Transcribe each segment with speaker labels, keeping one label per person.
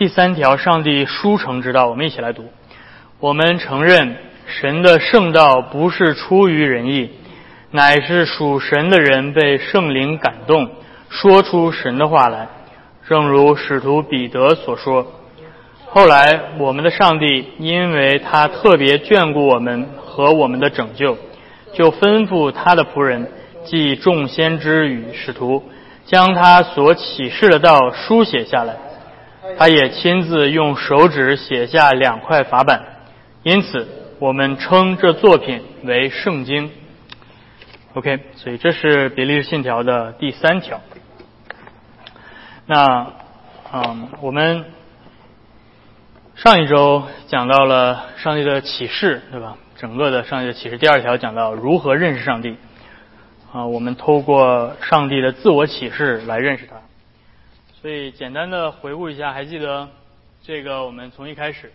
Speaker 1: 第三条，上帝书成之道，我们一起来读。我们承认神的圣道不是出于人意，乃是属神的人被圣灵感动，说出神的话来。正如使徒彼得所说。后来，我们的上帝因为他特别眷顾我们和我们的拯救，就吩咐他的仆人，即众先知与使徒，将他所启示的道书写下来。他也亲自用手指写下两块法板，因此我们称这作品为圣经。OK，所以这是比利时信条的第三条。那，嗯，我们。上一周讲到了上帝的启示，对吧？整个的上帝的启示，第二条讲到如何认识上帝。啊，我们透过上帝的自我启示来认识他。所以简单的回顾一下，还记得这个我们从一开始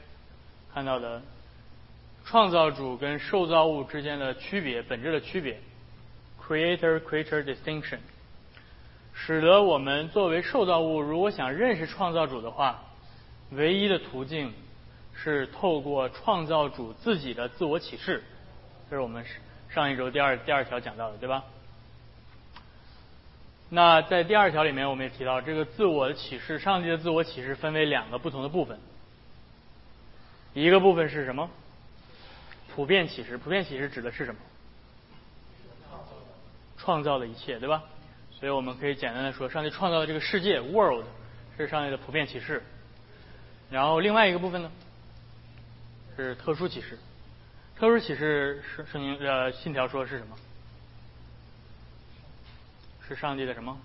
Speaker 1: 看到的创造主跟受造物之间的区别，本质的区别，creator-creature distinction，使得我们作为受造物，如果想认识创造主的话。唯一的途径是透过创造主自己的自我启示，这是我们上一周第二第二条讲到的，对吧？那在第二条里面，我们也提到这个自我的启示，上帝的自我启示分为两个不同的部分。一个部分是什么？普遍启示。普遍启示指的是什么？创造的一切，对吧？所以我们可以简单的说，上帝创造的这个世界 （world） 是上帝的普遍启示。然后另外一个部分呢，是特殊启示。特殊启示是圣经呃信条说是什么？是上帝的什么？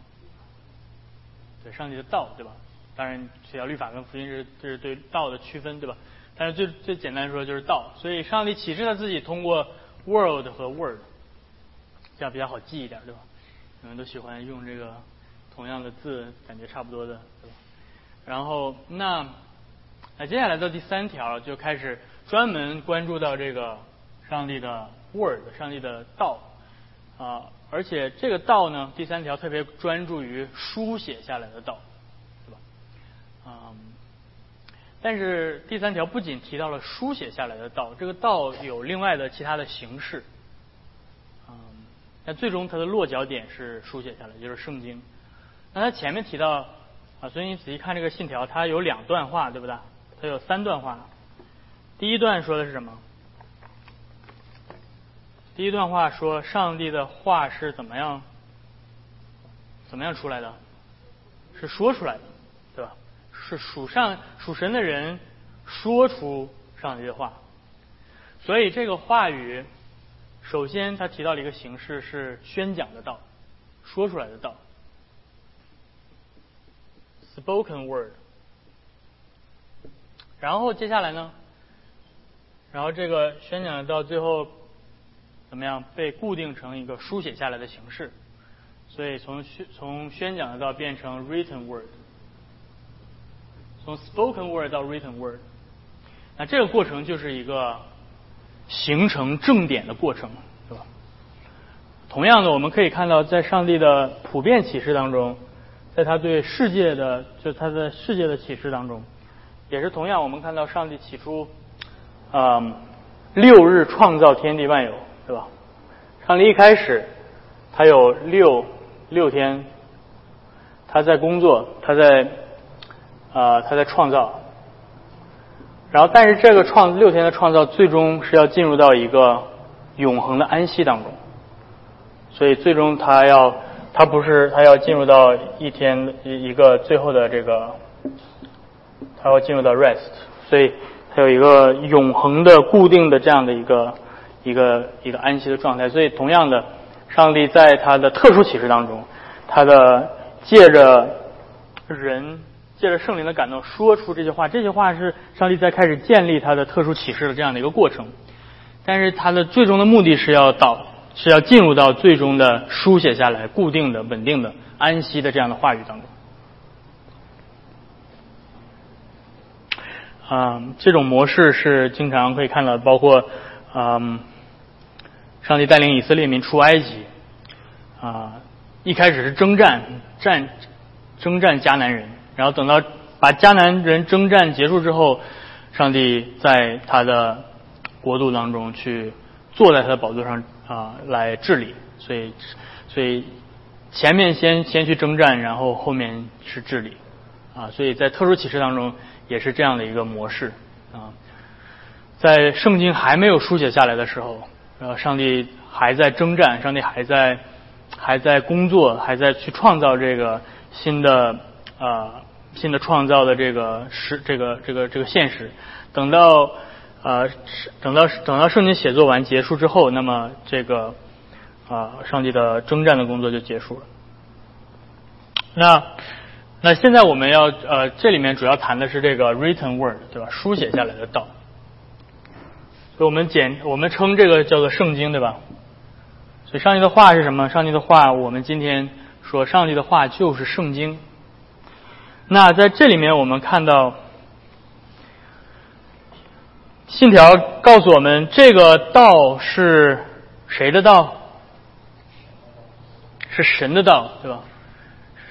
Speaker 1: 对，上帝的道，对吧？当然，学校律法跟福音是这是对道的区分，对吧？但是最最简单说就是道。所以上帝启示他自己通过 world 和 word，这样比较好记一点，对吧？你们都喜欢用这个同样的字，感觉差不多的，对吧？然后那。那接下来到第三条就开始专门关注到这个上帝的 word，上帝的道啊，而且这个道呢，第三条特别专注于书写下来的道，对吧？嗯，但是第三条不仅提到了书写下来的道，这个道有另外的其他的形式，嗯，那最终它的落脚点是书写下来，就是圣经。那它前面提到啊，所以你仔细看这个信条，它有两段话，对不对？它有三段话，第一段说的是什么？第一段话说上帝的话是怎么样，怎么样出来的？是说出来的，对吧？是属上属神的人说出上帝的话，所以这个话语，首先他提到了一个形式是宣讲的道，说出来的道，spoken word。然后接下来呢？然后这个宣讲到最后怎么样被固定成一个书写下来的形式？所以从宣从宣讲的到变成 written word，从 spoken word 到 written word，那这个过程就是一个形成正点的过程，是吧？同样的，我们可以看到，在上帝的普遍启示当中，在他对世界的就他的世界的启示当中。也是同样，我们看到上帝起初，嗯，六日创造天地万有，对吧？上帝一开始，他有六六天，他在工作，他在啊，他在创造。然后，但是这个创六天的创造，最终是要进入到一个永恒的安息当中。所以，最终他要，他不是他要进入到一天一一个最后的这个。他要进入到 rest，所以他有一个永恒的、固定的这样的一个一个一个安息的状态。所以，同样的，上帝在他的特殊启示当中，他的借着人借着圣灵的感动说出这些话，这些话是上帝在开始建立他的特殊启示的这样的一个过程。但是，他的最终的目的是要到是要进入到最终的书写下来、固定的、稳定的、安息的这样的话语当中。啊，这种模式是经常可以看到，包括嗯，上帝带领以色列民出埃及，啊，一开始是征战战征战迦南人，然后等到把迦南人征战结束之后，上帝在他的国度当中去坐在他的宝座上啊来治理，所以所以前面先先去征战，然后后面是治理。啊，所以在特殊启示当中也是这样的一个模式啊，在圣经还没有书写下来的时候，呃，上帝还在征战，上帝还在还在工作，还在去创造这个新的呃。新的创造的这个实这个这个这个现实，等到呃等到等到圣经写作完结束之后，那么这个啊上帝的征战的工作就结束了。那那现在我们要呃这里面主要谈的是这个 written word 对吧？书写下来的道。我们简我们称这个叫做圣经对吧？所以上帝的话是什么？上帝的话，我们今天说上帝的话就是圣经。那在这里面，我们看到信条告诉我们，这个道是谁的道？是神的道，对吧？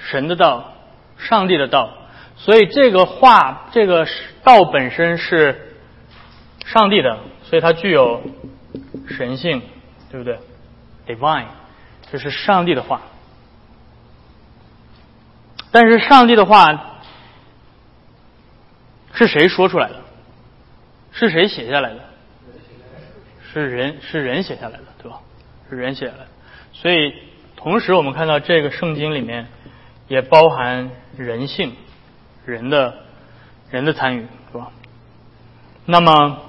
Speaker 1: 神的道，上帝的道。所以这个话，这个道本身是上帝的，所以它具有神性，对不对？Divine，这是上帝的话。但是上帝的话。是谁说出来的？是谁写下来的？是人，是人写下来的，对吧？是人写下来的。所以，同时我们看到这个圣经里面也包含人性，人的，人的参与，是吧？那么，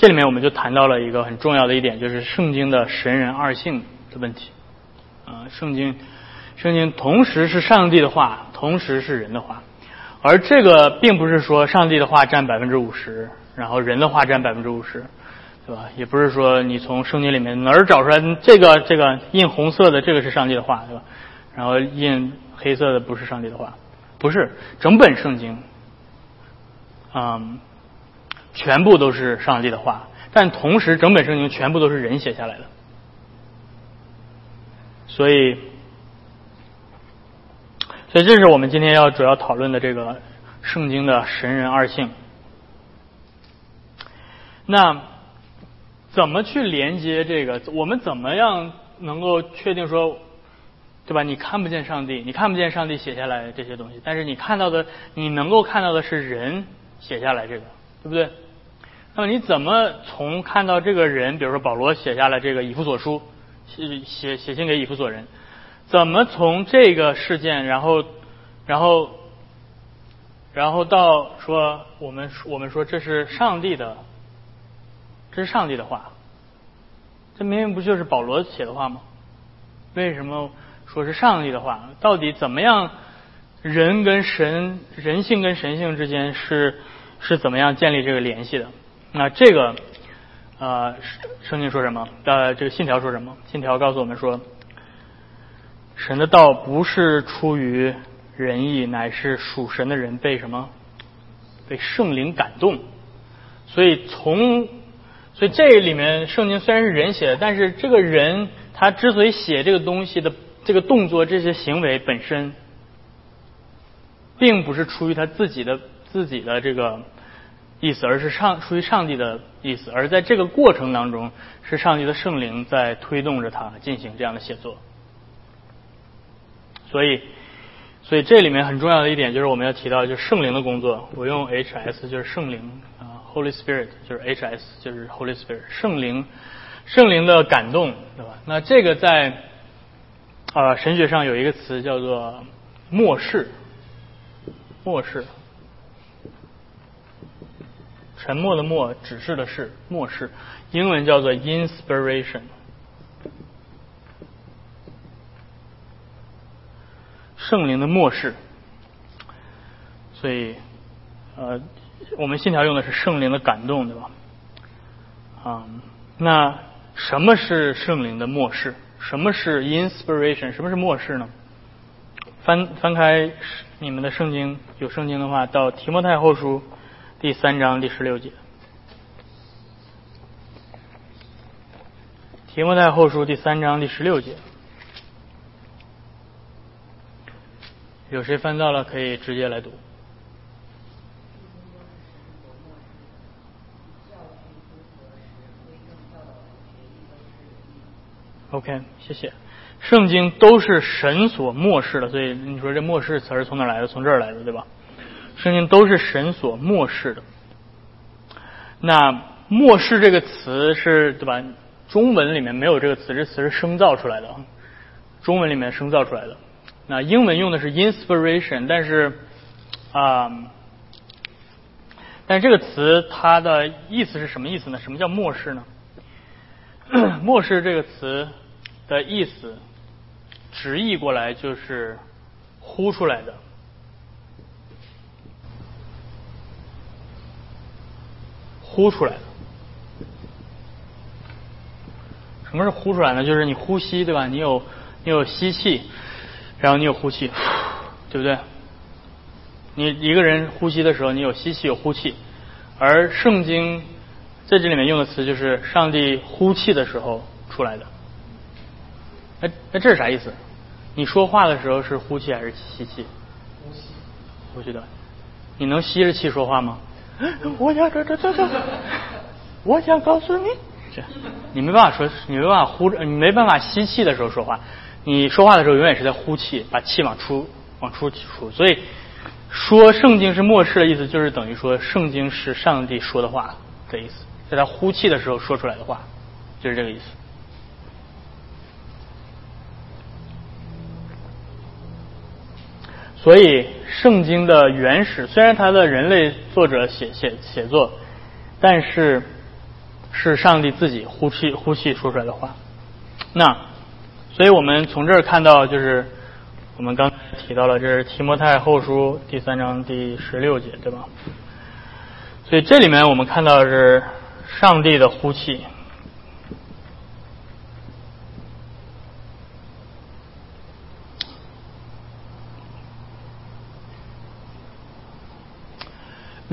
Speaker 1: 这里面我们就谈到了一个很重要的一点，就是圣经的神人二性的问题。啊，圣经，圣经同时是上帝的话，同时是人的话。而这个并不是说上帝的话占百分之五十，然后人的话占百分之五十，对吧？也不是说你从圣经里面哪儿找出来这个这个印红色的这个是上帝的话，对吧？然后印黑色的不是上帝的话，不是整本圣经，嗯，全部都是上帝的话，但同时整本圣经全部都是人写下来的，所以。所以，这是我们今天要主要讨论的这个圣经的神人二性。那怎么去连接这个？我们怎么样能够确定说，对吧？你看不见上帝，你看不见上帝写下来这些东西，但是你看到的，你能够看到的是人写下来这个，对不对？那么你怎么从看到这个人，比如说保罗写下了这个以弗所书，写写写信给以弗所人？怎么从这个事件，然后，然后，然后到说我们我们说这是上帝的，这是上帝的话，这明明不就是保罗写的话吗？为什么说是上帝的话？到底怎么样？人跟神，人性跟神性之间是是怎么样建立这个联系的？那这个，呃，圣经说什么？呃，这个信条说什么？信条告诉我们说。神的道不是出于仁义，乃是属神的人被什么？被圣灵感动。所以从，所以这里面圣经虽然是人写的，但是这个人他之所以写这个东西的这个动作、这些行为本身，并不是出于他自己的自己的这个意思，而是上出于上帝的意思。而在这个过程当中，是上帝的圣灵在推动着他进行这样的写作。所以，所以这里面很重要的一点就是我们要提到，就是圣灵的工作。我用 H S 就是圣灵啊，Holy Spirit 就是 H S 就是 Holy Spirit，圣灵，圣灵的感动，对吧？那这个在啊神学上有一个词叫做漠视，漠视，沉默的默，指示的示，漠视，英文叫做 inspiration。圣灵的漠视，所以，呃，我们信条用的是圣灵的感动，对吧？啊，那什么是圣灵的漠视？什么是 inspiration？什么是漠视呢？翻翻开你们的圣经，有圣经的话，到提摩太后书第三章第十六节。题目在后书第三章第十六节。有谁翻到了可以直接来读。Ok 谢谢。圣经都是神所漠视的所以你说这漠视词儿从哪来的？从这儿来的对吧？圣经都是神所漠视的。那漠视这个词是对吧？中文里面没有这个词，这词是生造出来的，中文里面生造出来的。那英文用的是 inspiration，但是啊，但这个词它的意思是什么意思呢？什么叫漠视呢？漠视这个词的意思，直译过来就是呼出来的，呼出来的。什么是呼出来呢？就是你呼吸，对吧？你有你有吸气，然后你有呼气，对不对？你一个人呼吸的时候，你有吸气有呼气，而圣经在这里面用的词就是上帝呼气的时候出来的。哎那这是啥意思？你说话的时候是呼气还是吸气？
Speaker 2: 呼吸，
Speaker 1: 呼吸的。你能吸着气说话吗？我想这这这这，我想告诉你。这，你没办法说，你没办法呼着，你没办法吸气的时候说话。你说话的时候永远是在呼气，把气往出往出出。所以说圣经是末世的意思，就是等于说圣经是上帝说的话的意思，在他呼气的时候说出来的话，就是这个意思。所以圣经的原始虽然它的人类作者写写写作，但是。是上帝自己呼气呼气说出来的话，那，所以我们从这儿看到，就是我们刚提到了，这是提摩太后书第三章第十六节，对吧？所以这里面我们看到是上帝的呼气。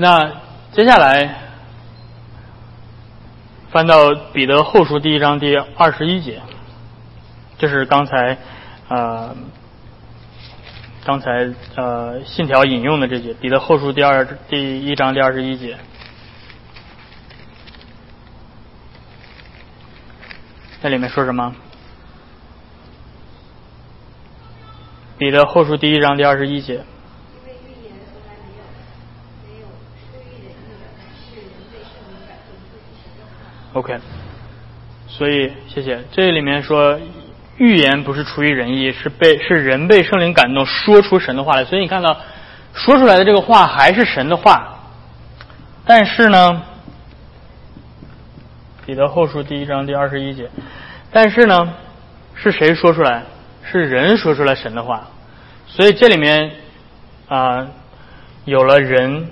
Speaker 1: 那接下来。翻到彼得后书第一章第二十一节，这是刚才呃刚才呃信条引用的这节，彼得后书第二第一章第二十一节，在里面说什么？彼得后书第一章第二十一节。OK，所以谢谢。这里面说预言不是出于人意，是被是人被圣灵感动说出神的话来。所以你看到说出来的这个话还是神的话，但是呢，彼得后书第一章第二十一节，但是呢，是谁说出来？是人说出来神的话。所以这里面啊有了人。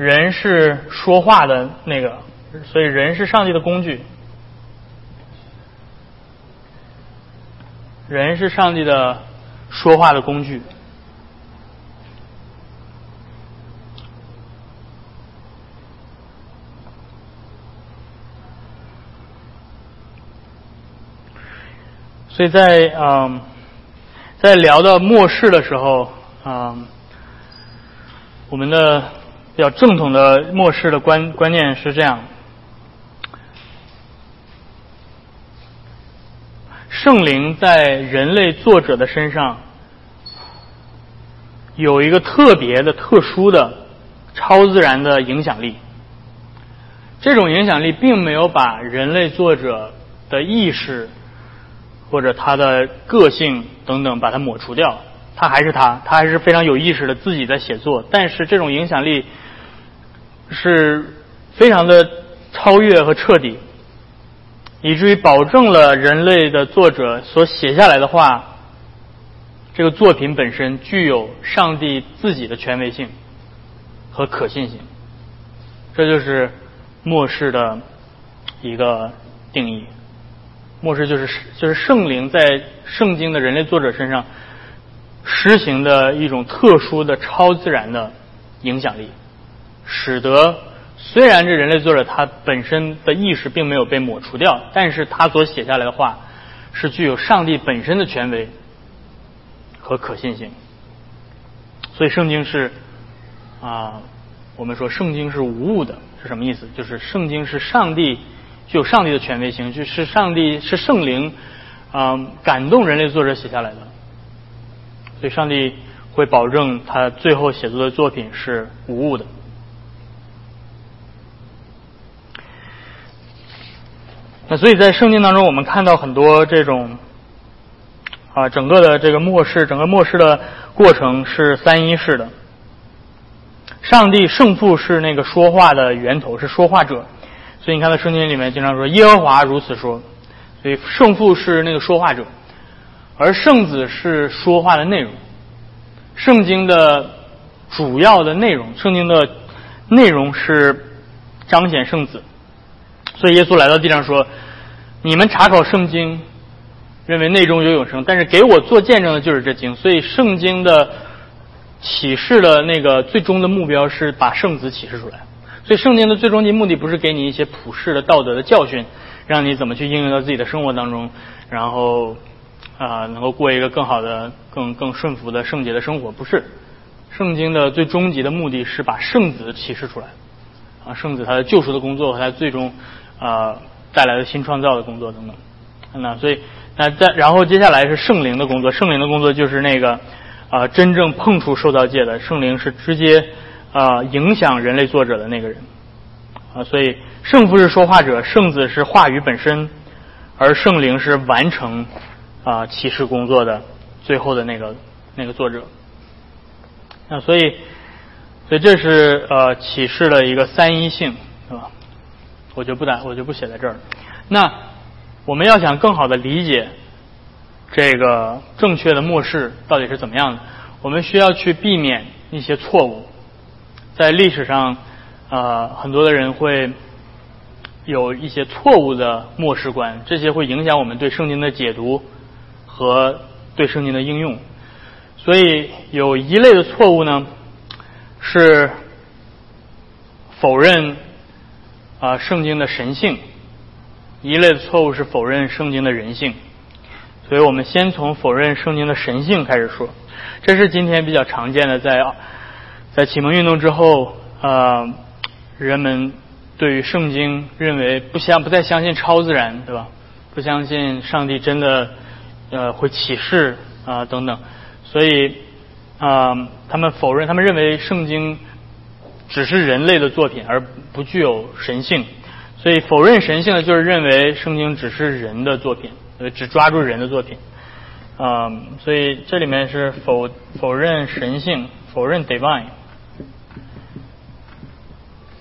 Speaker 1: 人是说话的那个，所以人是上帝的工具。人是上帝的说话的工具。所以在嗯，在聊到末世的时候啊，我们的。比较正统的末世的观观念是这样：圣灵在人类作者的身上有一个特别的、特殊的、超自然的影响力。这种影响力并没有把人类作者的意识或者他的个性等等把它抹除掉，他还是他，他还是非常有意识的自己在写作。但是这种影响力。是非常的超越和彻底，以至于保证了人类的作者所写下来的话，这个作品本身具有上帝自己的权威性和可信性。这就是末世的一个定义。末世就是就是圣灵在圣经的人类作者身上施行的一种特殊的超自然的影响力。使得虽然这人类作者他本身的意识并没有被抹除掉，但是他所写下来的话是具有上帝本身的权威和可信性。所以圣经是啊，我们说圣经是无误的，是什么意思？就是圣经是上帝具有上帝的权威性，就是上帝是圣灵啊感动人类作者写下来的，所以上帝会保证他最后写作的作品是无误的。那所以在圣经当中，我们看到很多这种啊，整个的这个末世，整个末世的过程是三一式的。上帝圣父是那个说话的源头，是说话者，所以你看到圣经里面经常说耶和华如此说，所以圣父是那个说话者，而圣子是说话的内容。圣经的主要的内容，圣经的内容是彰显圣子，所以耶稣来到地上说：“你们查考圣经，认为内中有永生，但是给我做见证的就是这经。”所以圣经的。启示的那个最终的目标是把圣子启示出来，所以圣经的最终极目的不是给你一些普世的道德的教训，让你怎么去应用到自己的生活当中，然后啊能够过一个更好的、更更顺服的圣洁的生活，不是。圣经的最终极的目的是把圣子启示出来，啊圣子他的救赎的工作和他最终啊带来的新创造的工作等等。那所以那在然后接下来是圣灵的工作，圣灵的工作就是那个。啊，真正碰触受造界的圣灵是直接啊影响人类作者的那个人啊，所以圣父是说话者，圣子是话语本身，而圣灵是完成啊启示工作的最后的那个那个作者那，所以所以这是呃启示的一个三一性，我就不打，我就不写在这儿。那我们要想更好的理解。这个正确的末世到底是怎么样的？我们需要去避免一些错误。在历史上，呃，很多的人会有一些错误的末世观，这些会影响我们对圣经的解读和对圣经的应用。所以，有一类的错误呢，是否认啊圣经的神性；一类的错误是否认圣经的人性。所以我们先从否认圣经的神性开始说，这是今天比较常见的，在在启蒙运动之后，呃，人们对于圣经认为不相不再相信超自然，对吧？不相信上帝真的呃会启示啊等等，所以啊他们否认，他们认为圣经只是人类的作品，而不具有神性。所以否认神性的就是认为圣经只是人的作品。呃，只抓住人的作品，啊，所以这里面是否否认神性，否认 divine，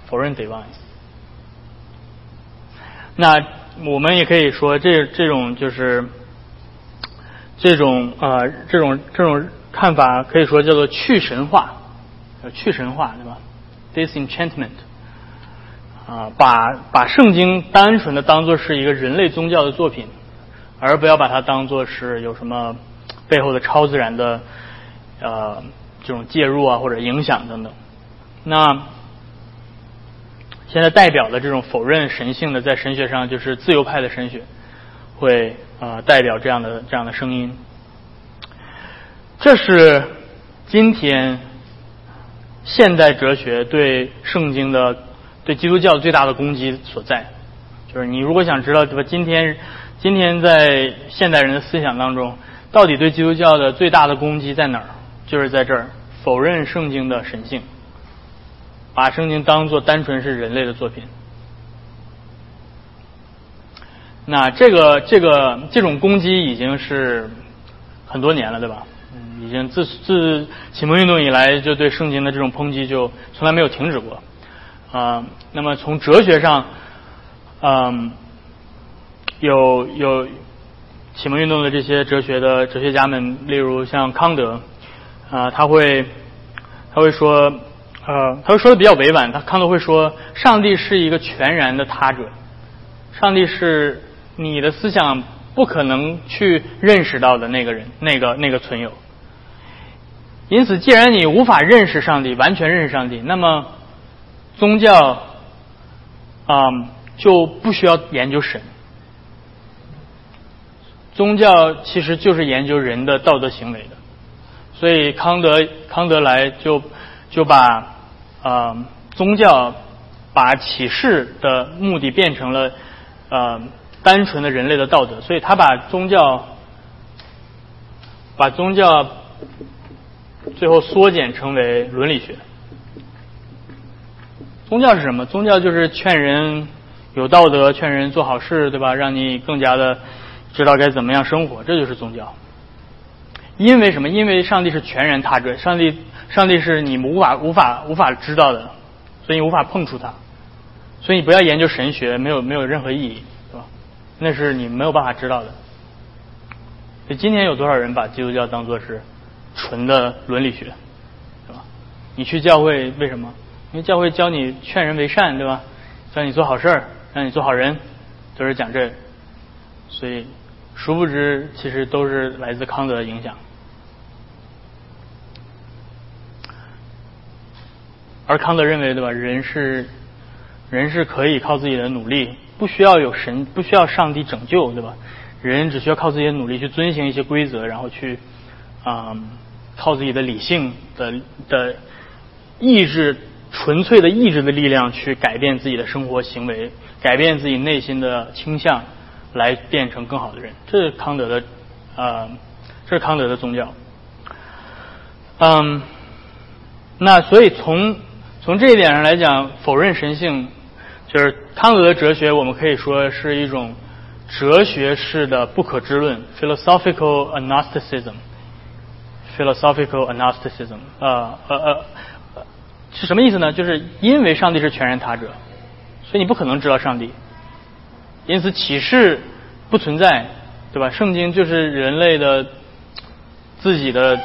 Speaker 1: 否认 divine。那我们也可以说，这这种就是这种啊，这种这种看法可以说叫做去神化，去神化，对吧？disenchantment，啊，把把圣经单纯的当做是一个人类宗教的作品。而不要把它当做是有什么背后的超自然的呃这种介入啊或者影响等等。那现在代表的这种否认神性的，在神学上就是自由派的神学，会啊代表这样的这样的声音。这是今天现代哲学对圣经的对基督教最大的攻击所在。就是你如果想知道对吧，今天。今天在现代人的思想当中，到底对基督教的最大的攻击在哪儿？就是在这儿，否认圣经的神性，把圣经当做单纯是人类的作品。那这个这个这种攻击已经是很多年了，对吧？已经自自启蒙运动以来，就对圣经的这种抨击就从来没有停止过。啊，那么从哲学上，嗯。有有启蒙运动的这些哲学的哲学家们，例如像康德，啊，他会他会说，呃，他会说的比较委婉。他康德会说，上帝是一个全然的他者，上帝是你的思想不可能去认识到的那个人，那个那个存有。因此，既然你无法认识上帝，完全认识上帝，那么宗教啊就不需要研究神。宗教其实就是研究人的道德行为的，所以康德康德来就就把啊宗教把启示的目的变成了呃单纯的人类的道德，所以他把宗教把宗教最后缩减成为伦理学。宗教是什么？宗教就是劝人有道德，劝人做好事，对吧？让你更加的知道该怎么样生活，这就是宗教。因为什么？因为上帝是全然他者，上帝，上帝是你们无法无法无法知道的，所以你无法碰触他。所以你不要研究神学，没有没有任何意义，是吧？那是你没有办法知道的。所以今天有多少人把基督教当做是纯的伦理学，对吧？你去教会为什么？因为教会教你劝人为善，对吧？教你做好事儿，让你做好人，都是讲这。所以，殊不知其实都是来自康德的影响。而康德认为，对吧？人是人是可以靠自己的努力，不需要有神，不需要上帝拯救，对吧？人只需要靠自己的努力去遵循一些规则，然后去啊，靠自己的理性的的意志。纯粹的意志的力量去改变自己的生活行为，改变自己内心的倾向，来变成更好的人。这是康德的，呃，这是康德的宗教。嗯，那所以从从这一点上来讲，否认神性，就是康德的哲学，我们可以说是一种哲学式的不可知论 （philosophical agnosticism）。Philosophical agnosticism，呃呃呃。是什么意思呢？就是因为上帝是全然他者，所以你不可能知道上帝，因此启示不存在，对吧？圣经就是人类的自己的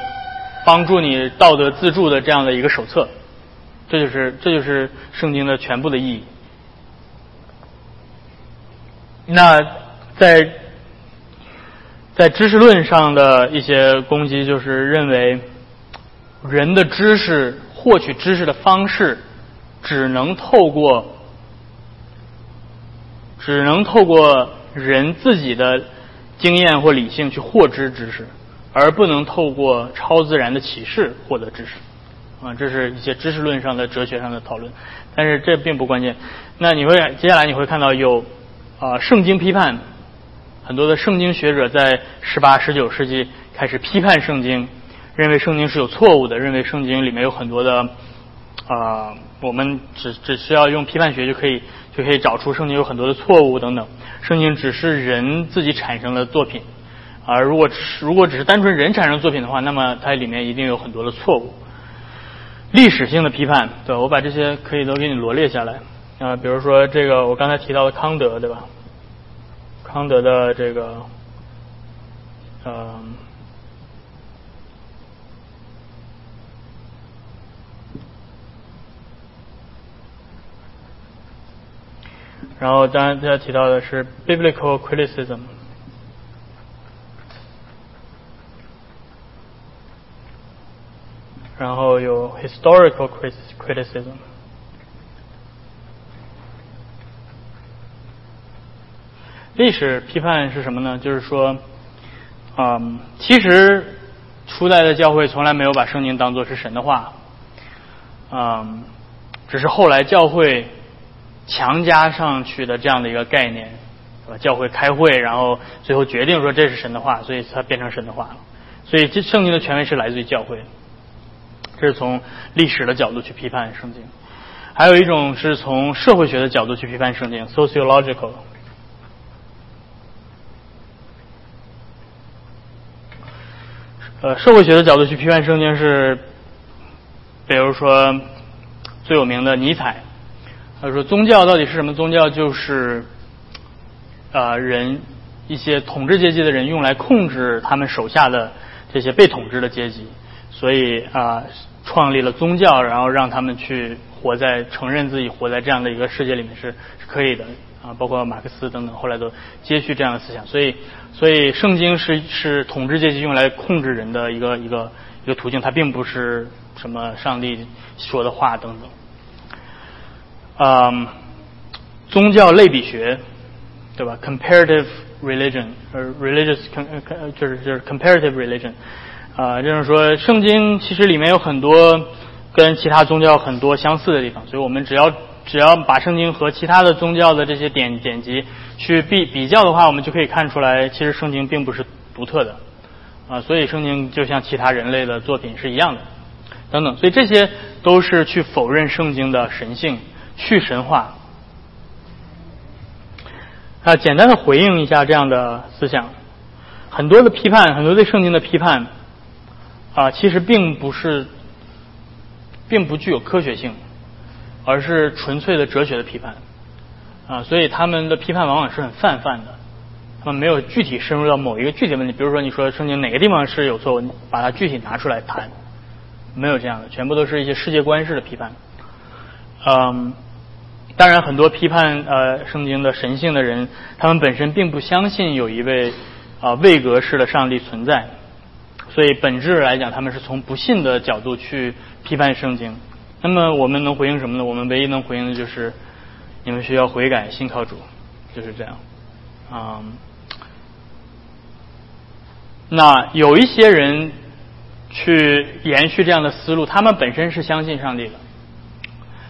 Speaker 1: 帮助你道德自助的这样的一个手册，这就是这就是圣经的全部的意义。那在在知识论上的一些攻击，就是认为人的知识。获取知识的方式，只能透过，只能透过人自己的经验或理性去获知知识，而不能透过超自然的启示获得知识。啊，这是一些知识论上的、哲学上的讨论。但是这并不关键。那你会接下来你会看到有啊圣经批判，很多的圣经学者在十八、十九世纪开始批判圣经。认为圣经是有错误的，认为圣经里面有很多的啊，我们只只需要用批判学就可以就可以找出圣经有很多的错误等等。圣经只是人自己产生的作品，而如果如果只是单纯人产生作品的话，那么它里面一定有很多的错误。历史性的批判，对我把这些可以都给你罗列下来啊，比如说这个我刚才提到的康德，对吧？康德的这个，嗯。然后，当然，他提到的是 biblical criticism，然后有 historical criticism。 历史批判是什么呢？就是说，嗯，其实初代的教会从来没有把圣经当作是神的话，嗯，只是后来教会。强加上去的这样的一个概念，是吧？教会开会，然后最后决定说这是神的话，所以它变成神的话了。所以这圣经的权威是来自于教会。这是从历史的角度去批判圣经。还有一种是从社会学的角度去批判圣经 （sociological）。呃，社会学的角度去批判圣经是，比如说最有名的尼采。他说：“宗教到底是什么？宗教就是啊，人一些统治阶级的人用来控制他们手下的这些被统治的阶级，所以啊，创立了宗教，然后让他们去活在承认自己活在这样的一个世界里面是是可以的啊。包括马克思等等，后来都接续这样的思想。所以，所以圣经是是统治阶级用来控制人的一个一个一个途径，它并不是什么上帝说的话等等。”嗯，宗教类比学，对吧？Comparative religion，呃，religious，就是就是 comparative religion，啊，就是说圣经其实里面有很多跟其他宗教很多相似的地方，所以我们只要只要把圣经和其他的宗教的这些典典籍去比比较的话，我们就可以看出来，其实圣经并不是独特的啊，所以圣经就像其他人类的作品是一样的，等等，所以这些都是去否认圣经的神性，去神话。啊，简单的回应一下这样的思想，很多的批判，很多对圣经的批判，啊，其实并不是，并不具有科学性，而是纯粹的哲学的批判，啊，所以他们的批判往往是很泛泛的，他们没有具体深入到某一个具体问题，比如说你说圣经哪个地方是有错误，把它具体拿出来谈，没有这样的，全部都是一些世界观式的批判，嗯。当然，很多批判呃圣经的神性的人，他们本身并不相信有一位啊位格式的上帝存在，所以本质来讲，他们是从不信的角度去批判圣经。那么我们能回应什么呢？我们唯一能回应的就是，你们需要悔改，信靠主，就是这样。啊，那有一些人去延续这样的思路，他们本身是相信上帝的。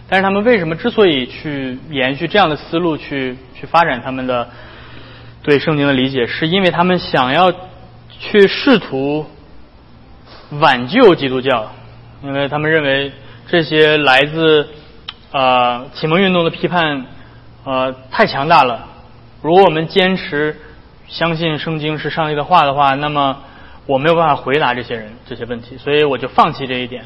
Speaker 1: 但是他们为什么之所以去延续这样的思路去去发展他们的对圣经的理解，是因为他们想要去试图挽救基督教，因为他们认为这些来自呃启蒙运动的批判呃太强大了。如果我们坚持相信圣经是上帝的话的话，那么我没有办法回答这些人这些问题，所以我就放弃这一点。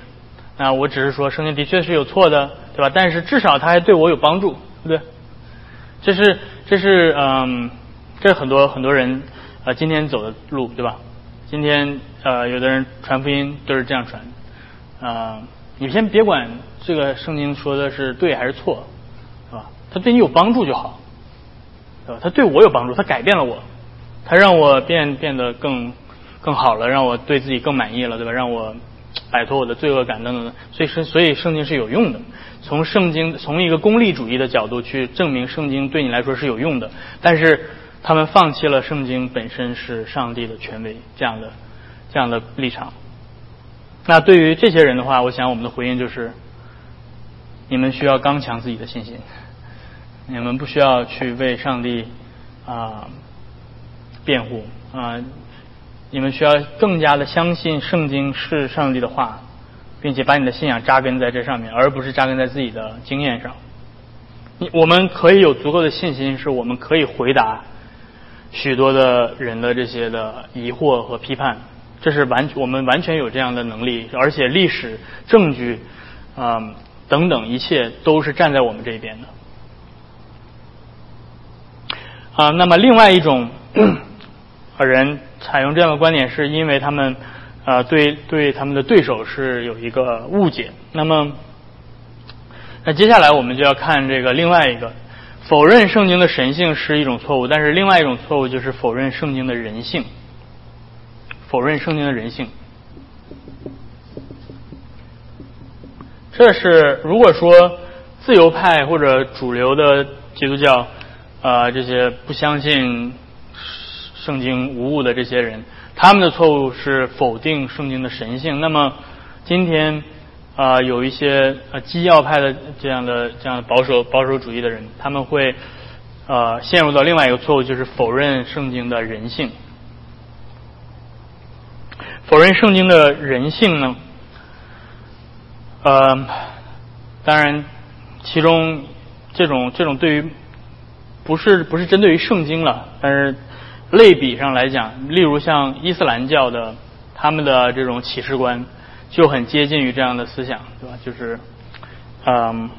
Speaker 1: 那我只是说圣经的确是有错的。对吧？但是至少他还对我有帮助，对不对？这是这是嗯，这很多很多人呃今天走的路，对吧？今天呃有的人传福音都是这样传啊。你先别管这个圣经说的是对还是错，是吧？他对你有帮助就好，对吧？他对我有帮助，他改变了我，他让我变变得更更好了，让我对自己更满意了，对吧？让我摆脱我的罪恶感等等，所以是所以圣经是有用的。从圣经从一个功利主义的角度去证明圣经对你来说是有用的，但是他们放弃了圣经本身是上帝的权威这样的这样的立场。那对于这些人的话，我想我们的回应就是：你们需要刚强自己的信心，你们不需要去为上帝啊辩护啊，你们需要更加的相信圣经是上帝的话。并且把你的信仰扎根在这上面，而不是扎根在自己的经验上。你我们可以有足够的信心，是我们可以回答许多的人的这些的疑惑和批判。这是完我们完全有这样的能力，而且历史证据啊等等一切都是站在我们这边的。啊，那么另外一种 人采用这样的观点，是因为他们。啊，对对，他们的对手是有一个误解。那么，那接下来我们就要看这个另外一个否认圣经的神性是一种错误，但是另外一种错误就是否认圣经的人性，否认圣经的人性。这是如果说自由派或者主流的基督教啊这些不相信圣经无误的这些人。他们的错误是否定圣经的神性。那么，今天啊，有一些呃基要派的这样的这样保守保守主义的人，他们会呃陷入到另外一个错误，就是否认圣经的人性。否认圣经的人性呢？呃，当然，其中这种这种对于不是不是针对于圣经了，但是。类比上来讲，例如像伊斯兰教的他们的这种启示观，就很接近于这样的思想，对吧？就是，嗯，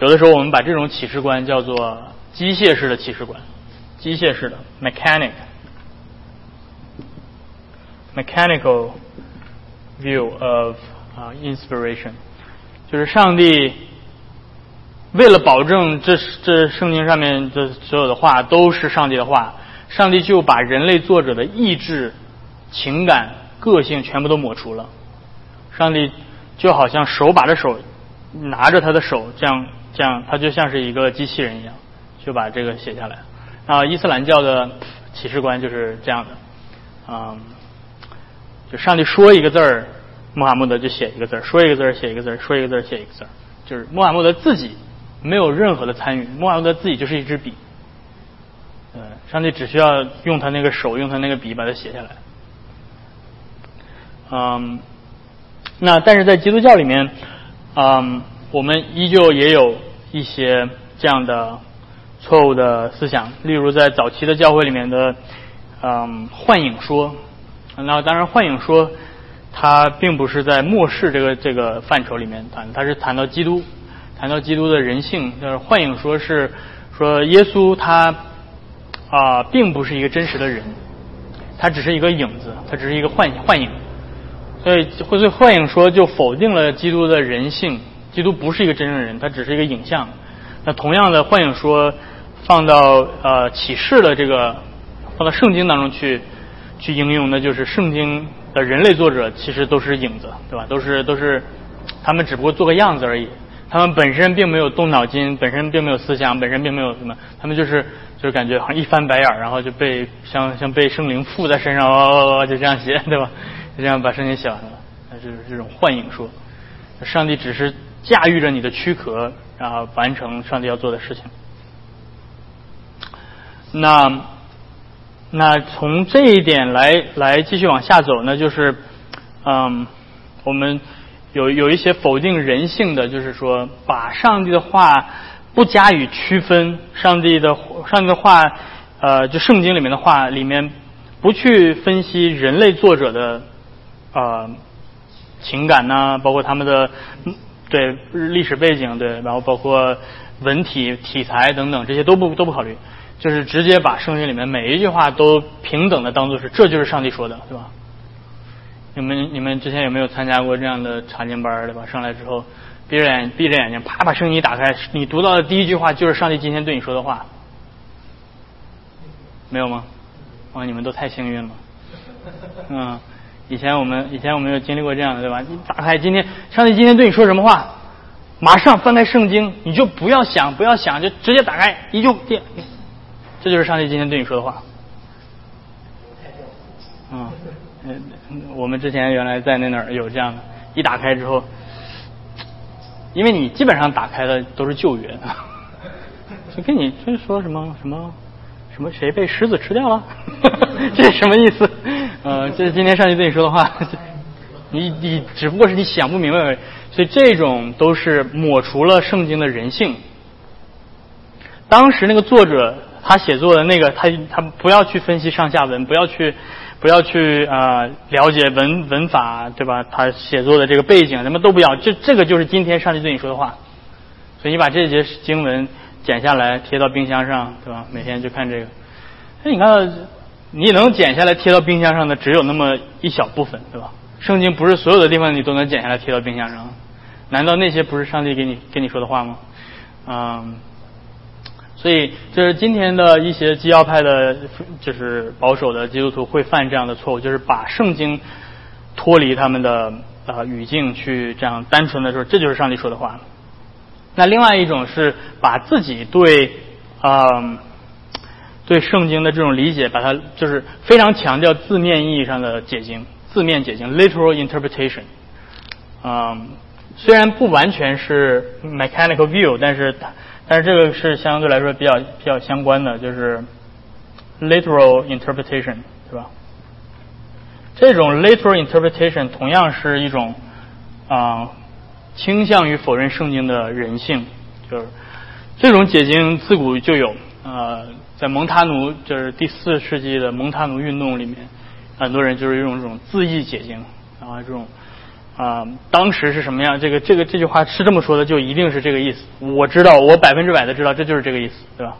Speaker 1: 有的时候我们把这种启示观叫做机械式的启示观，机械式的 （mechanic） mechanical view of 啊 inspiration，就是上帝为了保证这这圣经上面的所有的话都是上帝的话。上帝就把人类作者的意志、情感、个性全部都抹除了。上帝就好像手把着手拿着他的手，这样这样，他就像是一个机器人一样，就把这个写下来。啊，伊斯兰教的启示观就是这样的，嗯，就上帝说一个字儿，穆罕默德就写一个字儿；说一个字儿写一个字儿；说一个字儿写一个字儿，就是穆罕默德自己没有任何的参与，穆罕默德自己就是一支笔。嗯，上帝只需要用他那个手，用他那个笔把它写下来。嗯，那但是在基督教里面，嗯，我们依旧也有一些这样的错误的思想，例如在早期的教会里面的，嗯，幻影说。那当然，幻影说他并不是在末世这个这个范畴里面谈，他是谈到基督，谈到基督的人性。就是幻影说是说耶稣他啊，并不是一个真实的人，他只是一个影子，他只是一个幻幻影。所以，会对幻影说就否定了基督的人性，基督不是一个真正人，他只是一个影像。那同样的，幻影说放到呃启示的这个放到圣经当中去去应用，那就是圣经的人类作者其实都是影子，对吧？都是都是他们只不过做个样子而已，他们本身并没有动脑筋，本身并没有思想，本身并没有什么，他们就是就是感觉好像一翻白眼，然后就被像像被圣灵附在身上，哇哇哇就这样写，对吧？就这样把圣经写完了，那就是这种幻影说，上帝只是驾驭着你的躯壳，然后完成上帝要做的事情。那那从这一点来来继续往下走，呢就是嗯，我们有有一些否定人性的，就是说把上帝的话不加以区分，上帝的上帝的话，呃，就圣经里面的话里面不去分析人类作者的。啊，情感呐，包括他们的对历史背景，对，然后包括文体、题材等等，这些都不都不考虑，就是直接把圣经里面每一句话都平等的当做是，这就是上帝说的，对吧？你们你们之前有没有参加过这样的查经班，对吧？上来之后，闭着眼闭着眼睛，啪把圣经打开，你读到的第一句话就是上帝今天对你说的话，没有吗？哇，你们都太幸运了，嗯。以前我们以前我们有经历过这样的，对吧？你打开今天，上帝今天对你说什么话？马上翻开圣经，你就不要想，不要想，就直接打开，一就电，这就是上帝今天对你说的话。嗯，我们之前原来在那哪儿有这样的，一打开之后，因为你基本上打开的都是救援，就跟你这说什么什么。什么？谁被狮子吃掉了？这是什么意思？呃，这是今天上帝对你说的话。你你只不过是你想不明白而已，所以这种都是抹除了圣经的人性。当时那个作者他写作的那个，他他不要去分析上下文，不要去不要去啊了解文文法，对吧？他写作的这个背景什么都不要，这这个就是今天上帝对你说的话。所以你把这节经文。剪下来贴到冰箱上，对吧？每天就看这个。哎，你看，你能剪下来贴到冰箱上的只有那么一小部分，对吧？圣经不是所有的地方你都能剪下来贴到冰箱上，难道那些不是上帝给你跟你说的话吗？嗯，所以就是今天的一些基要派的，就是保守的基督徒会犯这样的错误，就是把圣经脱离他们的啊语境去这样单纯的说，这就是上帝说的话。那另外一种是把自己对啊对圣经的这种理解，把它就是非常强调字面意义上的解经，字面解经 （literal interpretation）。嗯，虽然不完全是 mechanical view，但是但是这个是相对来说比较比较相关的，就是 literal interpretation，对吧？这种 literal interpretation 同样是一种啊。倾向于否认圣经的人性，就是这种解经自古就有。呃，在蒙塔奴，就是第四世纪的蒙塔奴运动里面，很多人就是用这种自意解经，然后这种啊，当时是什么样？这个这个这句话是这么说的，就一定是这个意思。我知道，我百分之百的知道，这就是这个意思，对吧？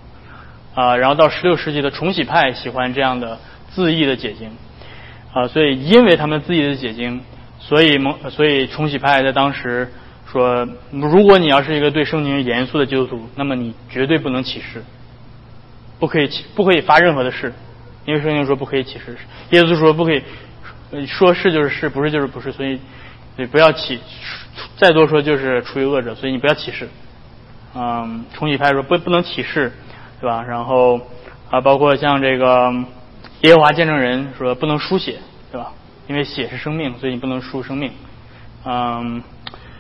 Speaker 1: 啊，然后到十六世纪的重洗派喜欢这样的自意的解经，啊，所以因为他们自意的解经，所以蒙所以重洗派在当时。说，如果你要是一个对圣经严肃的基督徒，那么你绝对不能起誓，不可以起，不可以发任何的誓，因为圣经说不可以起誓。耶稣说不可以，说是就是是，不是就是不是，所以，对，不要起，再多说就是出于恶者，所以你不要起誓。嗯，重启派说不不能起誓，对吧？然后啊，包括像这个耶和华见证人说不能书写，对吧？因为血是生命，所以你不能输生命。嗯。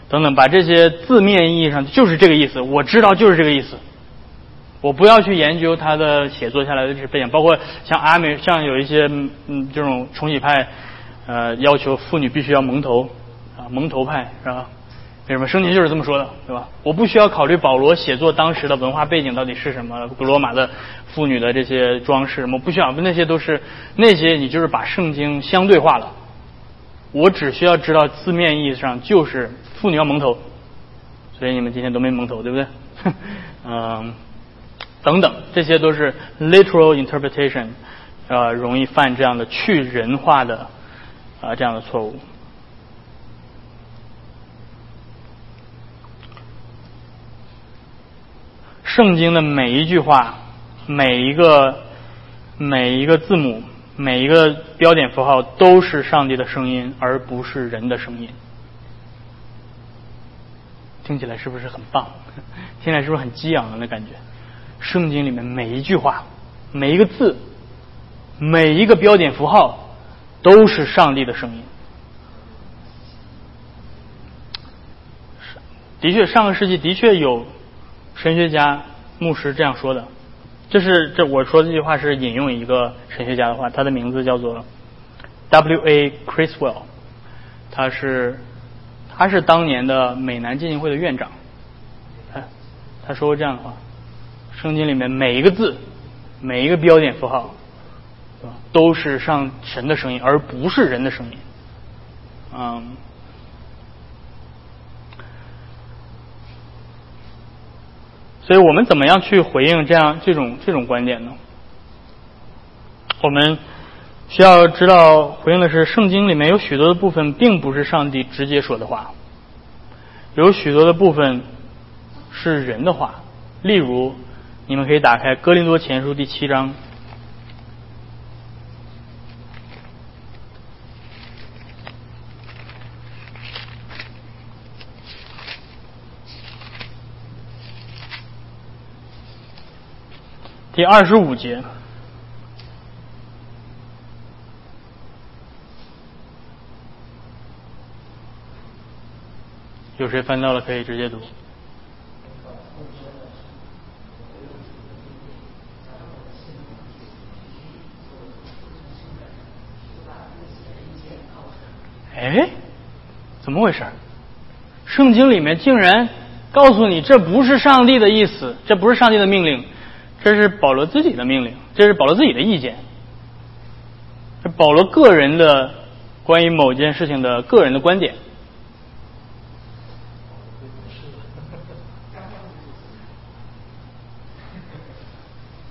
Speaker 1: 等等，把这些字面意义上就是这个意思，我知道就是这个意思。我不要去研究他的写作下来的历史背景，包括像阿美，像有一些嗯这种重启派，呃要求妇女必须要蒙头蒙头派是吧？为什么圣经就是这么说的，对吧？我不需要考虑保罗写作当时的文化背景到底是什么，古罗马的妇女的这些装饰什么，不需要，那些都是那些你就是把圣经相对化了。我只需要知道字面意义上就是妇女要蒙头，所以你们今天都没蒙头，对不对？嗯。等等，这些都是 literal interpretation，呃，容易犯这样的去人化的啊这样的错误。圣经的每一句话、每一个每一个字母、每一个标点符号都是上帝的声音，而不是人的声音。听起来是不是很棒？听起来是不是很激昂的那感觉？圣经里面每一句话、每一个字、每一个标点符号，都是上帝的声音。的确，上个世纪的确有神学家、牧师这样说的。这是这我说这句话是引用一个神学家的话，他的名字叫做 W.A. Criswell，他是他是当年的美南浸信会的院长。他说过这样的话。圣经里面每一个字，每一个标点符号，都是上神的声音，而不是人的声音。嗯，所以我们怎么样去回应这样这种这种观点呢？我们需要知道回应的是，圣经里面有许多的部分并不是上帝直接说的话，有许多的部分是人的话，例如。你们可以打开《哥林多前书》第七章第二十五节。有谁翻到了？可以直接读。哎，怎么回事？圣经里面竟然告诉你这不是上帝的意思，这不是上帝的命令，这是保罗自己的命令，这是保罗自己的意见，是保罗个人的关于某件事情的个人的观点。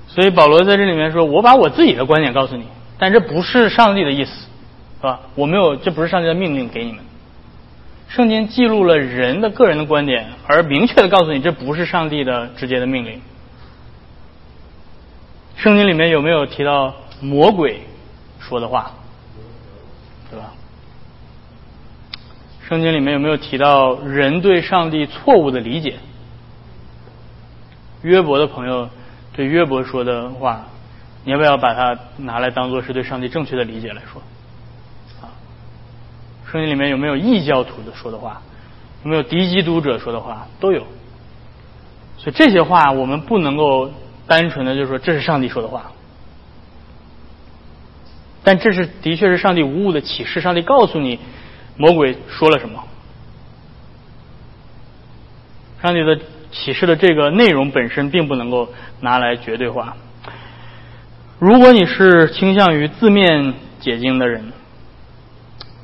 Speaker 1: 所以保罗在这里面说：“我把我自己的观点告诉你，但这不是上帝的意思。”是吧？我没有，这不是上帝的命令给你们。圣经记录了人的个人的观点，而明确的告诉你，这不是上帝的直接的命令。圣经里面有没有提到魔鬼说的话？对吧？圣经里面有没有提到人对上帝错误的理解？约伯的朋友对约伯说的话，你要不要把它拿来当做是对上帝正确的理解来说？啊圣经里面有没有异教徒的说的话？有没有敌基督者说的话？都有。所以这些话我们不能够单纯的就是说这是上帝说的话。但这是的确是上帝无误的启示，上帝告诉你魔鬼说了什么。上帝的启示的这个内容本身并不能够拿来绝对化。如果你是倾向于字面解经的人。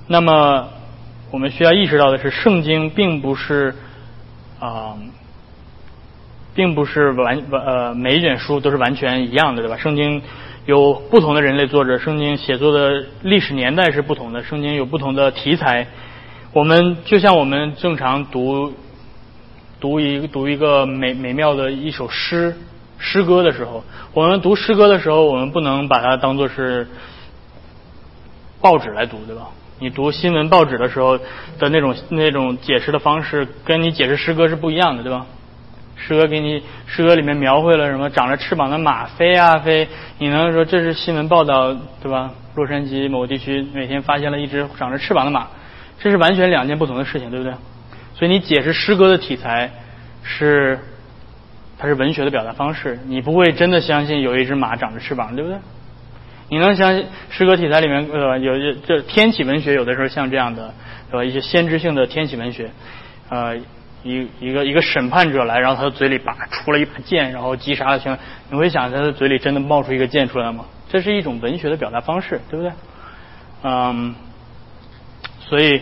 Speaker 1: 那么，我们需要意识到的是，圣经并不是啊，并不是完呃每一卷书都是完全一样的，对吧？圣经有不同的人类作者，圣经写作的历史年代是不同的，圣经有不同的题材。我们就像我们正常读读一读一个美美妙的一首诗诗歌的时候，我们读诗歌的时候，我们不能把它当做是报纸来读，对吧？你读新闻报纸的时候的那种那种解释的方式，跟你解释诗歌是不一样的，对吧？诗歌给你诗歌里面描绘了什么长着翅膀的马飞啊飞，你能说这是新闻报道，对吧？洛杉矶某地区每天发现了一只长着翅膀的马，这是完全两件不同的事情，对不对？所以你解释诗歌的题材是它是文学的表达方式，你不会真的相信有一只马长着翅膀，对不对？你能相信诗歌题材里面呃有这天启文学有的时候像这样的对吧？一些先知性的天启文学，呃。一一个一个审判者来，然后他的嘴里拔出了一把剑，然后击杀了群。你会想他的嘴里真的冒出一个剑出来吗？这是一种文学的表达方式，对不对？嗯，所以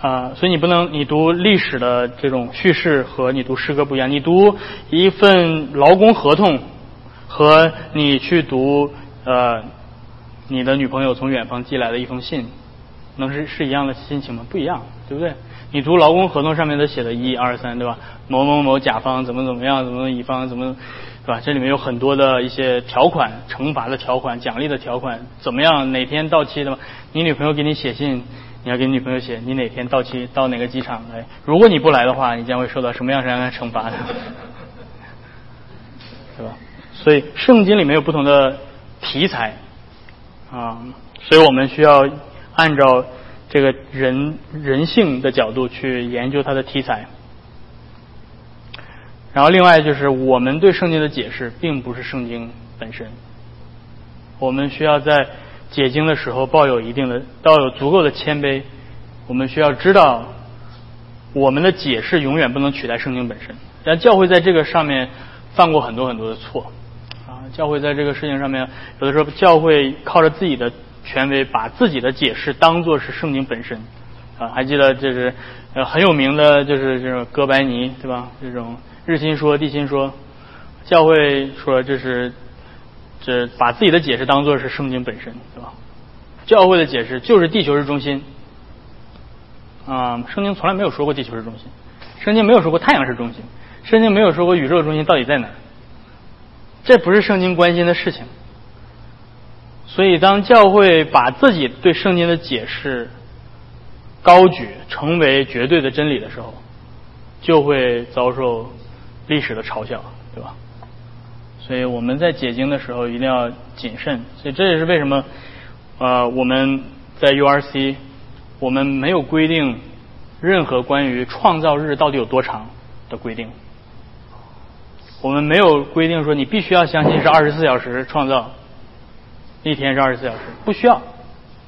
Speaker 1: 啊，所以你不能你读历史的这种叙事和你读诗歌不一样。你读一份劳工合同和你去读呃你的女朋友从远方寄来的一封信，能是是一样的心情吗？不一样，对不对？你读劳工合同上面都写的一二三，对吧？某某某甲方怎么怎么样，怎么乙方怎么，对吧？这里面有很多的一些条款，惩罚的条款、奖励的条款，怎么样？哪天到期的吗？你女朋友给你写信，你要给你女朋友写，你哪天到期，到哪个机场来？如果你不来的话，你将会受到什么样什么样的惩罚的？对吧？所以圣经里面有不同的题材啊，所以我们需要按照。这个人人性的角度去研究它的题材，然后另外就是我们对圣经的解释并不是圣经本身，我们需要在解经的时候抱有一定的、抱有足够的谦卑，我们需要知道我们的解释永远不能取代圣经本身。但教会在这个上面犯过很多很多的错啊，教会在这个事情上面有的时候教会靠着自己的。权威把自己的解释当作是圣经本身，啊，还记得就是呃很有名的就是这种哥白尼对吧？这种日心说地心说，教会说这是这把自己的解释当作是圣经本身对吧？教会的解释就是地球是中心，啊，圣经从来没有说过地球是中心，圣经没有说过太阳是中心，圣经没有说过宇宙中心到底在哪，这不是圣经关心的事情。所以，当教会把自己对圣经的解释高举，成为绝对的真理的时候，就会遭受历史的嘲笑，对吧？所以我们在解经的时候一定要谨慎。所以这也是为什么，呃，我们在 URC 我们没有规定任何关于创造日到底有多长的规定。我们没有规定说你必须要相信是二十四小时创造。一天是二十四小时，不需要。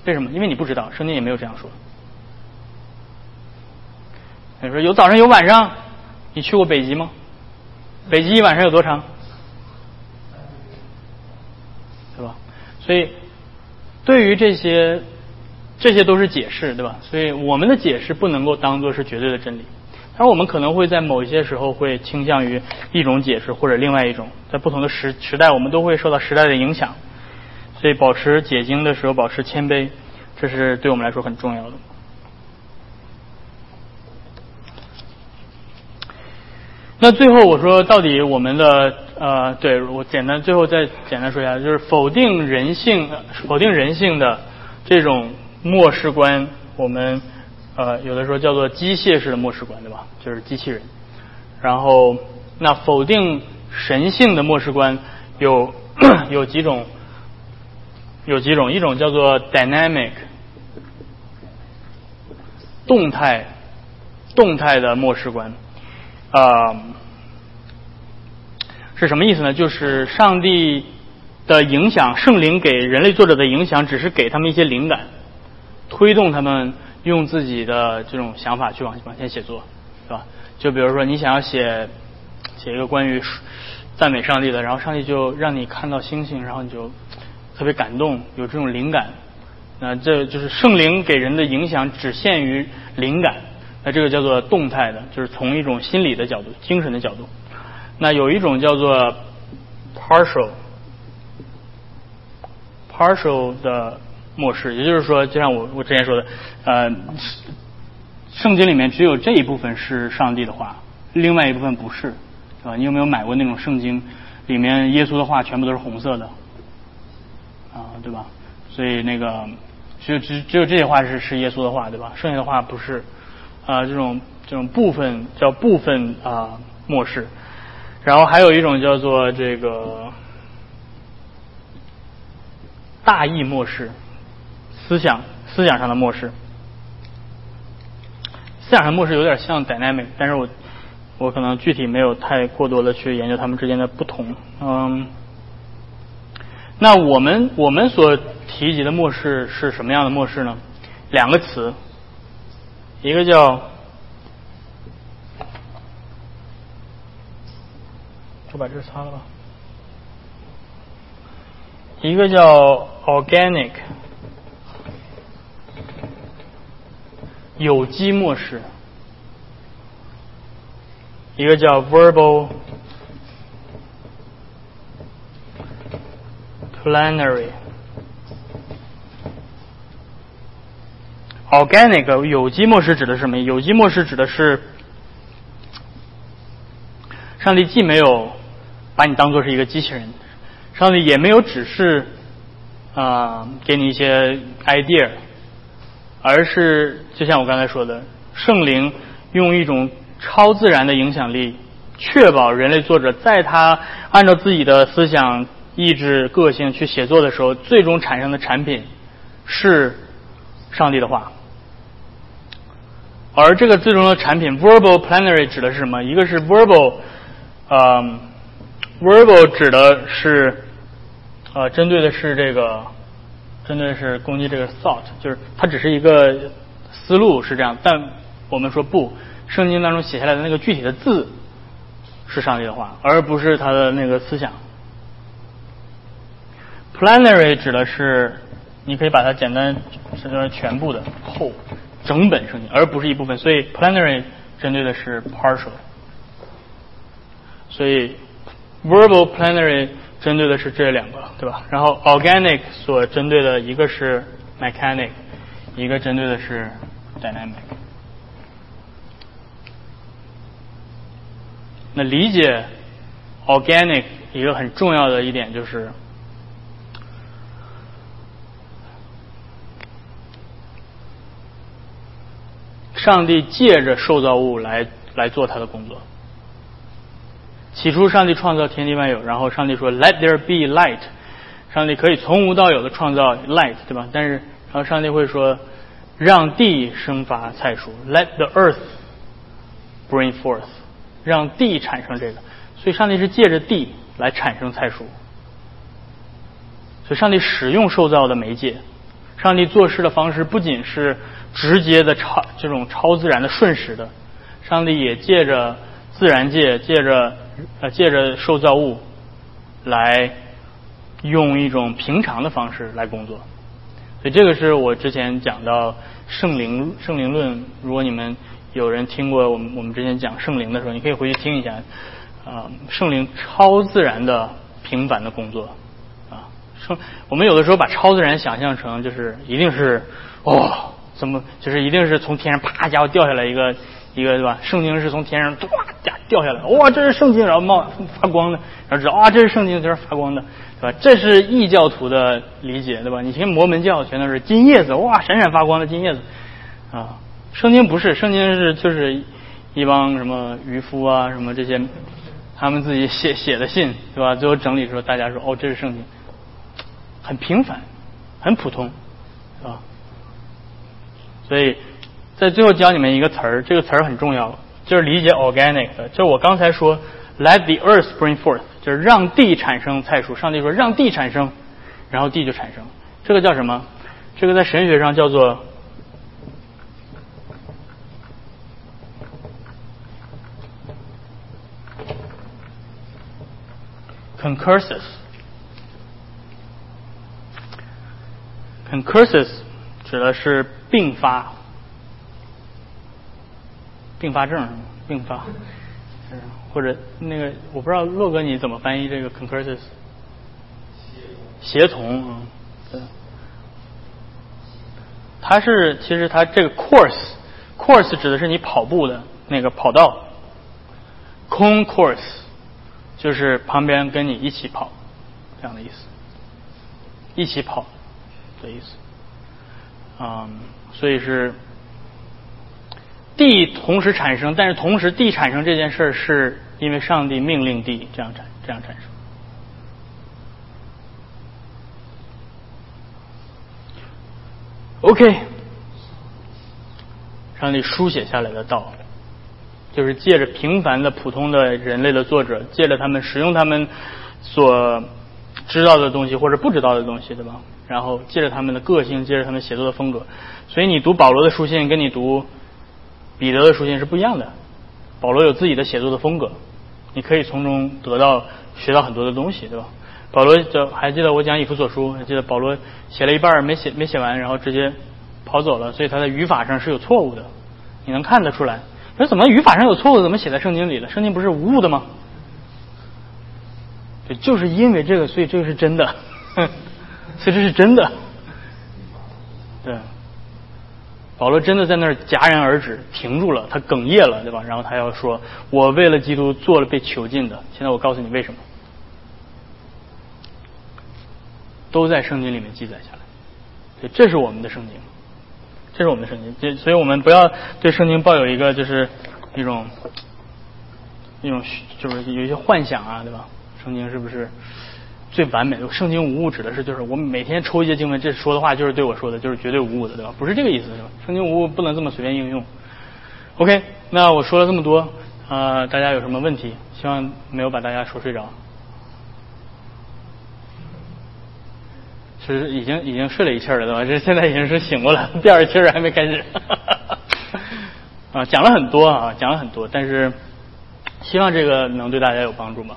Speaker 1: 为什么？因为你不知道，圣经也没有这样说。你说有早上有晚上，你去过北极吗？北极一晚上有多长？对吧？所以，对于这些，这些都是解释，对吧？所以我们的解释不能够当做是绝对的真理。但是我们可能会在某一些时候会倾向于一种解释或者另外一种，在不同的时时代，我们都会受到时代的影响。所以，保持解经的时候保持谦卑，这是对我们来说很重要的。那最后我说，到底我们的呃，对我简单最后再简单说一下，就是否定人性、否定人性的这种末世观，我们呃有的时候叫做机械式的末世观，对吧？就是机器人。然后，那否定神性的末世观有 有几种。有几种，一种叫做 dynamic 动态动态的末世观，啊，是什么意思呢？就是上帝的影响，圣灵给人类作者的影响，只是给他们一些灵感，推动他们用自己的这种想法去往往前写作，是吧？就比如说你想要写写一个关于赞美上帝的，然后上帝就让你看到星星，然后你就。特别感动，有这种灵感，那这就是圣灵给人的影响只限于灵感，那这个叫做动态的，就是从一种心理的角度、精神的角度。那有一种叫做 partial partial 的模式，也就是说，就像我我之前说的，呃，圣经里面只有这一部分是上帝的话，另外一部分不是，是吧？你有没有买过那种圣经，里面耶稣的话全部都是红色的？啊，对吧？所以那个只有只只有这些话是是耶稣的话，对吧？剩下的话不是啊，这种这种部分叫部分啊末世，然后还有一种叫做这个大义末世，思想思想上的末世思想上末世有点像 dynamic，但是我我可能具体没有太过多的去研究他们之间的不同。嗯，那我们我们所提及的末世是什么样的末世呢？两个词，一个叫，我把这擦了吧。一个叫 organic 有机末世，一个叫 verbal planary。organic 有机末世指的是什么？有机末世指的是上帝既没有把你当做是一个机器人。上帝也没有只是啊给你一些 idea，而是就像我刚才说的，圣灵用一种超自然的影响力，确保人类作者在他按照自己的思想、意志、个性去写作的时候，最终产生的产品是上帝的话。而这个最终的产品 verbal planary 指的是什么？一个是 verbal，嗯，verbal 指的是。呃，针对的是这个，针对的是攻击这个 thought，就是它只是一个思路是这样，但我们说不，圣经当中写下来的那个具体的字是上帝的话，而不是他的那个思想。Planary 指的是，你可以把它简单称作全部的后整本圣经，而不是一部分，所以 Planary 针对的是 partial，所以 Verbal Planary。针对的是这两个，对吧？然后 organic 所针对的一个是 mechanic，一个针对的是 dynamic。那理解 organic 一个很重要的一点就是，上帝借着受造物来来做他的工作。起初，上帝创造天地万有，然后上帝说 “Let there be light”。上帝可以从无到有的创造 light，对吧？但是，然后上帝会说：“让地生发菜蔬 ”，“Let the earth bring forth”，让地产生这个。所以，上帝是借着地来产生菜蔬。所以，上帝使用受造的媒介，上帝做事的方式不仅是直接的超这种超自然的瞬时的，上帝也借着自然界，借着。呃，借着受造物来用一种平常的方式来工作，所以这个是我之前讲到圣灵圣灵论。如果你们有人听过我们我们之前讲圣灵的时候，你可以回去听一下啊，圣灵超自然的平凡的工作啊，圣我们有的时候把超自然想象成就是一定是哦，怎么就是一定是从天上啪家伙掉下来一个。一个对吧？圣经是从天上唰掉掉下来，哇，这是圣经，然后冒发光的，然后知道啊，这是圣经，这是发光的，对吧？这是异教徒的理解，对吧？你听摩门教全都是金叶子，哇，闪闪发光的金叶子，啊，圣经不是，圣经是就是一帮什么渔夫啊，什么这些，他们自己写写的信，对吧？最后整理说，大家说，哦，这是圣经，很平凡，很普通，是吧？所以。在最后教你们一个词儿，这个词儿很重要，就是理解 organic 的。就是我刚才说，let the earth bring forth，就是让地产生菜蔬。上帝说让地产生，然后地就产生。这个叫什么？这个在神学上叫做 concursus。concursus 指的是并发。并发症，并发，或者那个我不知道洛哥你怎么翻译这个 concursus，协同，嗯，对，它是其实它这个 course，course 指的是你跑步的那个跑道，concourse 就是旁边跟你一起跑这样的意思，一起跑的意思，嗯，所以是。地同时产生，但是同时地产生这件事是因为上帝命令地这样产这样产生。OK，上帝书写下来的道，就是借着平凡的普通的人类的作者，借着他们使用他们所知道的东西或者不知道的东西，对吧？然后借着他们的个性，借着他们写作的风格，所以你读保罗的书信，跟你读彼得的书信是不一样的。保罗有自己的写作的风格，你可以从中得到学到很多的东西，对吧？保罗就还记得我讲以弗所书，还记得保罗写了一半没写没写完，然后直接跑走了，所以他在语法上是有错误的，你能看得出来。那怎么语法上有错误，怎么写在圣经里了？圣经不是无误的吗？对，就是因为这个，所以这个是真的，所以这是真的，对。保罗真的在那儿戛然而止，停住了，他哽咽了，对吧？然后他要说：“我为了基督做了被囚禁的。”现在我告诉你为什么，都在圣经里面记载下来。对，这是我们的圣经，这是我们的圣经。这，所以我们不要对圣经抱有一个就是一种一种就是有一些幻想啊，对吧？圣经是不是？最完美的圣经无误指的是，就是我每天抽一些经文，这说的话就是对我说的，就是绝对无误的，对吧？不是这个意思，是吧？圣经无误不能这么随便应用。OK，那我说了这么多，啊，大家有什么问题？希望没有把大家说睡着。是已经已经睡了一气儿了，对吧？这现在已经是醒过来，第二气儿还没开始。啊，讲了很多啊，讲了很多，但是希望这个能对大家有帮助吧？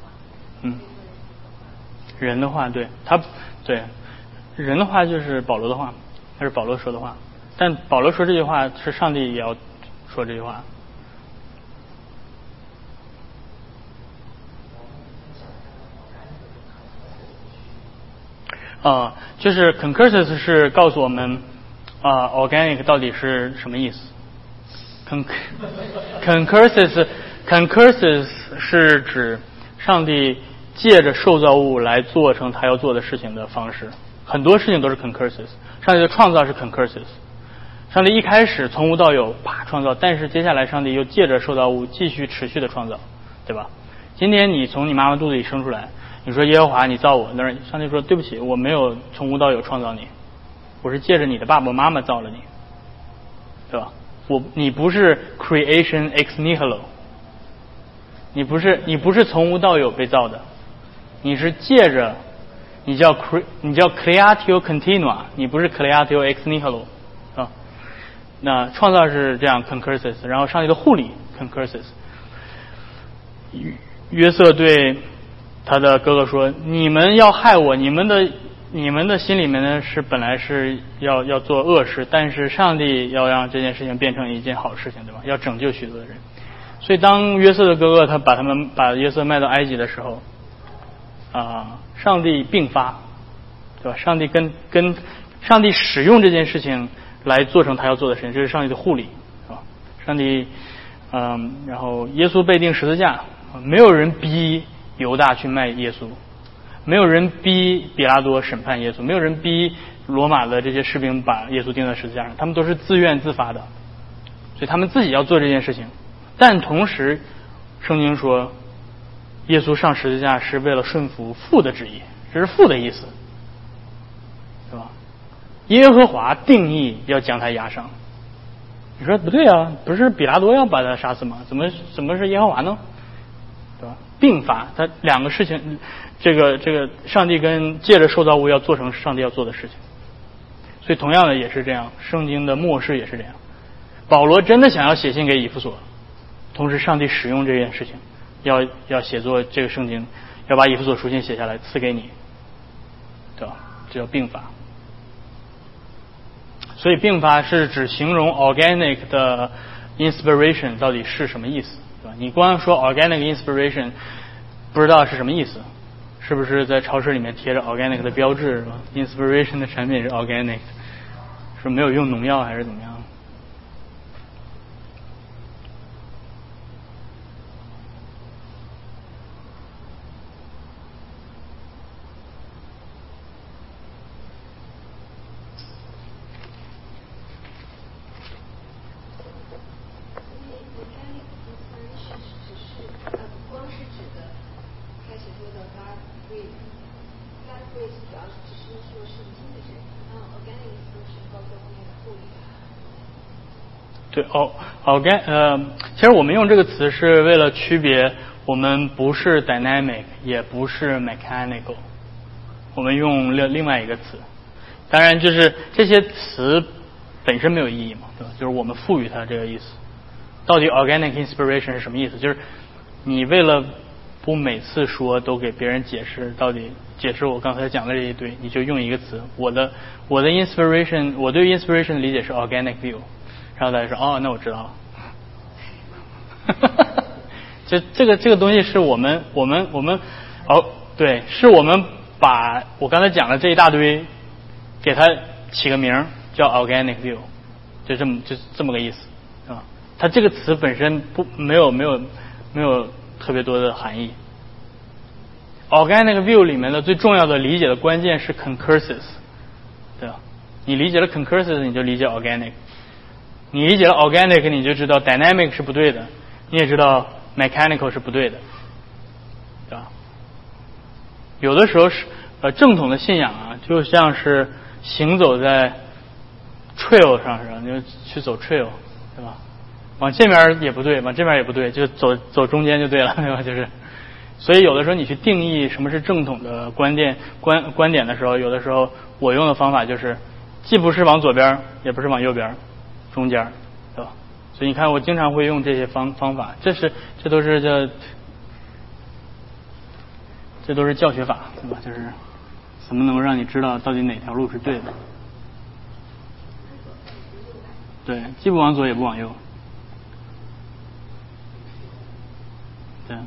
Speaker 1: 嗯，人的话，对他，对人的话就是保罗的话，那是保罗说的话。但保罗说这句话，是上帝也要说这句话。啊，就是 concursus 是告诉我们啊，organic 到底是什么意思？concursus concursus 是指上帝。借着受造物来做成他要做的事情的方式，很多事情都是 concursus。上帝的创造是 concursus。上帝一开始从无到有，啪创造，但是接下来上帝又借着受造物继续持续的创造，对吧？今天你从你妈妈肚子里生出来，你说耶和华你造我，那上帝说对不起，我没有从无到有创造你，我是借着你的爸爸妈妈造了你，对吧？我你不是 creation ex nihilo，你不是你不是从无到有被造的。你是借着，你叫 cre，你叫 creatio continua，你不是 creatio ex nihilo，啊，那创造是这样 concursus，然后上帝的护理 concursus。约瑟对他的哥哥说：“你们要害我，你们的你们的心里面呢是本来是要要做恶事，但是上帝要让这件事情变成一件好事情，对吧？要拯救许多的人。所以当约瑟的哥哥他把他们把约瑟卖到埃及的时候。”啊，上帝并发，对吧？上帝跟跟上帝使用这件事情来做成他要做的事情，这是上帝的护理，是吧？上帝，嗯，然后耶稣被钉十字架，没有人逼犹大去卖耶稣，没有人逼比拉多审判耶稣，没有人逼罗马的这些士兵把耶稣钉在十字架上，他们都是自愿自发的，所以他们自己要做这件事情，但同时，圣经说。耶稣上十字架是为了顺服父的旨意，这是父的意思，是吧？耶和华定义要将他压上，你说不对啊？不是比拉多要把他杀死吗？怎么怎么是耶和华呢？对吧？并发，他两个事情，这个这个上帝跟借着受造物要做成上帝要做的事情，所以同样的也是这样，圣经的末世也是这样。保罗真的想要写信给以弗所，同时上帝使用这件事情。要要写作这个圣经，要把以弗所书信写下来赐给你，对吧？这叫并发。所以并发是指形容 organic 的 inspiration 到底是什么意思，对吧？你光说 organic inspiration 不知道是什么意思，是不是在超市里面贴着 organic 的标志是吧？inspiration 的产品是 organic，是没有用农药还是怎么样？对哦，organ 呃，其实我们用这个词是为了区别，我们不是 dynamic，也不是 mechanical，我们用另另外一个词。当然，就是这些词本身没有意义嘛，对吧？就是我们赋予它这个意思。到底 organic inspiration 是什么意思？就是你为了不每次说都给别人解释，到底解释我刚才讲的这一堆，你就用一个词。我的我的 inspiration，我对 inspiration 的理解是 organic view。然后大家说哦，那我知道了。这这个这个东西是我们我们我们哦对，是我们把我刚才讲的这一大堆，给它起个名叫 organic view，就这么就这么个意思啊。它这个词本身不没有没有没有特别多的含义。organic view 里面的最重要的理解的关键是 concursus，对吧？你理解了 concursus，你就理解 organic。你理解了 organic，你就知道 dynamic 是不对的，你也知道 mechanical 是不对的，对吧？有的时候是呃正统的信仰啊，就像是行走在 trail 上似的，你就去走 trail，对吧？往这边也不对，往这边也不对，就走走中间就对了，对吧？就是，所以有的时候你去定义什么是正统的观点观观点的时候，有的时候我用的方法就是，既不是往左边，也不是往右边。中间，对吧？所以你看，我经常会用这些方方法，这是这都是叫，这都是教学法，对吧？就是怎么能够让你知道到底哪条路是对的？对，既不往左也不往右，对。